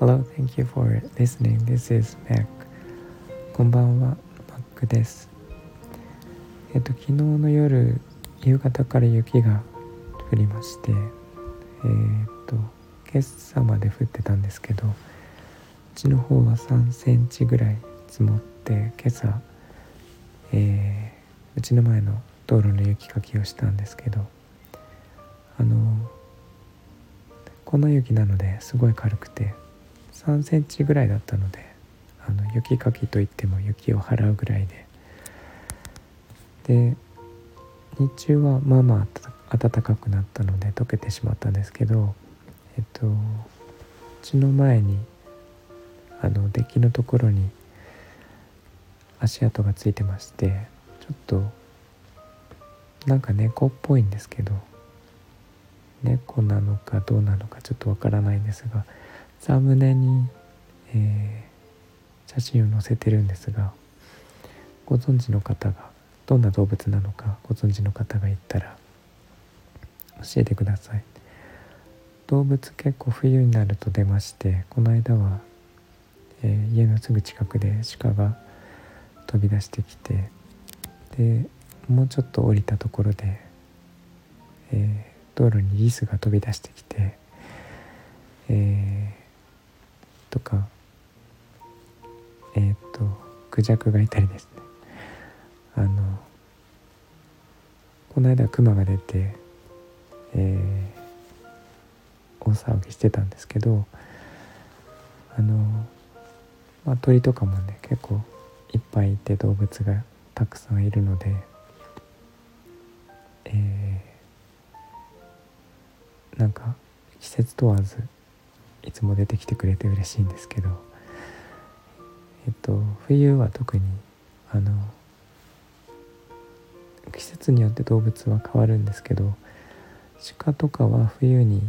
Hello, thank you for listening. This is Mac. こんばんは、Mac です。えっと、昨日の夜、夕方から雪が降りまして、えー、っと、今朝まで降ってたんですけど、うちの方は3センチぐらい積もって、今朝、えー、うちの前の道路の雪かきをしたんですけど、あの、粉雪なのですごい軽くて、3センチぐらいだったのであの雪かきといっても雪を払うぐらいで。で日中はまあまあ暖かくなったので溶けてしまったんですけどえっとうちの前にあのデッキのところに足跡がついてましてちょっとなんか猫っぽいんですけど猫なのかどうなのかちょっとわからないんですがサムネに、えー、写真を載せてるんですがご存知の方がどんな動物なのかご存知の方がいたら教えてください。動物結構冬になると出ましてこの間は、えー、家のすぐ近くで鹿が飛び出してきてでもうちょっと降りたところで、えー、道路にリスが飛び出してきて、えーとかえっ、とクジャクがいたりですね。あのこの間クマが出て、えー、大騒ぎしてたんですけどあの、まあ、鳥とかもね結構いっぱいいて動物がたくさんいるので、えー、なんか季節問わずいつも出てきてくれて嬉しいんですけどえっと冬は特にあの季節によって動物は変わるんですけど鹿とかは冬に、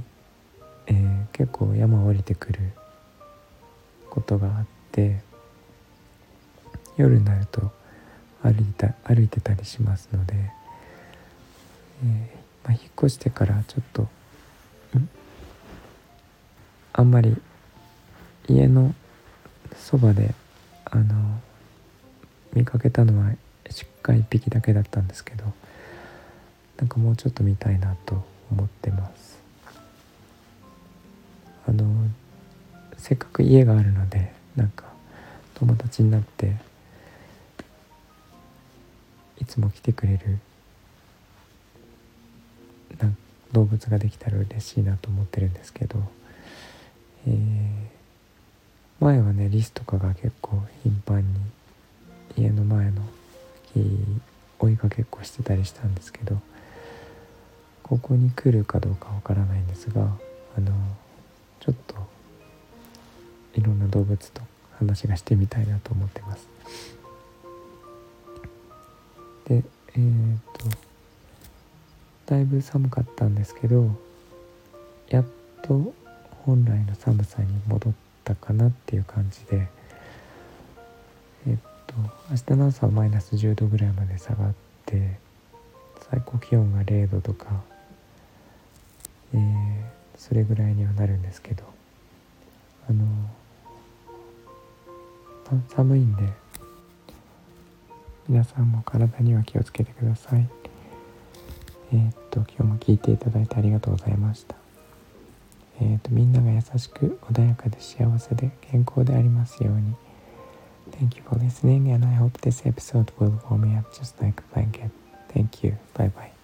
えー、結構山を降りてくることがあって夜になると歩いた歩いてたりしますので、えーまあ、引っ越してからちょっとあんまり家のそばであの見かけたのは鹿1匹だけだったんですけどなんかもうちょっと見たいなと思ってます。あのせっかく家があるのでなんか友達になっていつも来てくれる動物ができたら嬉しいなと思ってるんですけどえー、前はねリスとかが結構頻繁に家の前の木追いかけっこしてたりしたんですけどここに来るかどうかわからないんですがあのちょっといろんな動物と話がしてみたいなと思ってます。でえー、っとだいぶ寒かったんですけどやっと本来の寒さに戻ったかなっていう感じでえっと明日の朝はマイナス10度ぐらいまで下がって最高気温が0度とか、えー、それぐらいにはなるんですけどあの寒いんで皆さんも体には気をつけてください。えー、っと今日も聞いていただいてありがとうございましたえーと、みんなが優しく穏やかで幸せで健康でありますように Thank you for listening and I hope this episode will warm me up just like a blanket. Thank you. Bye bye.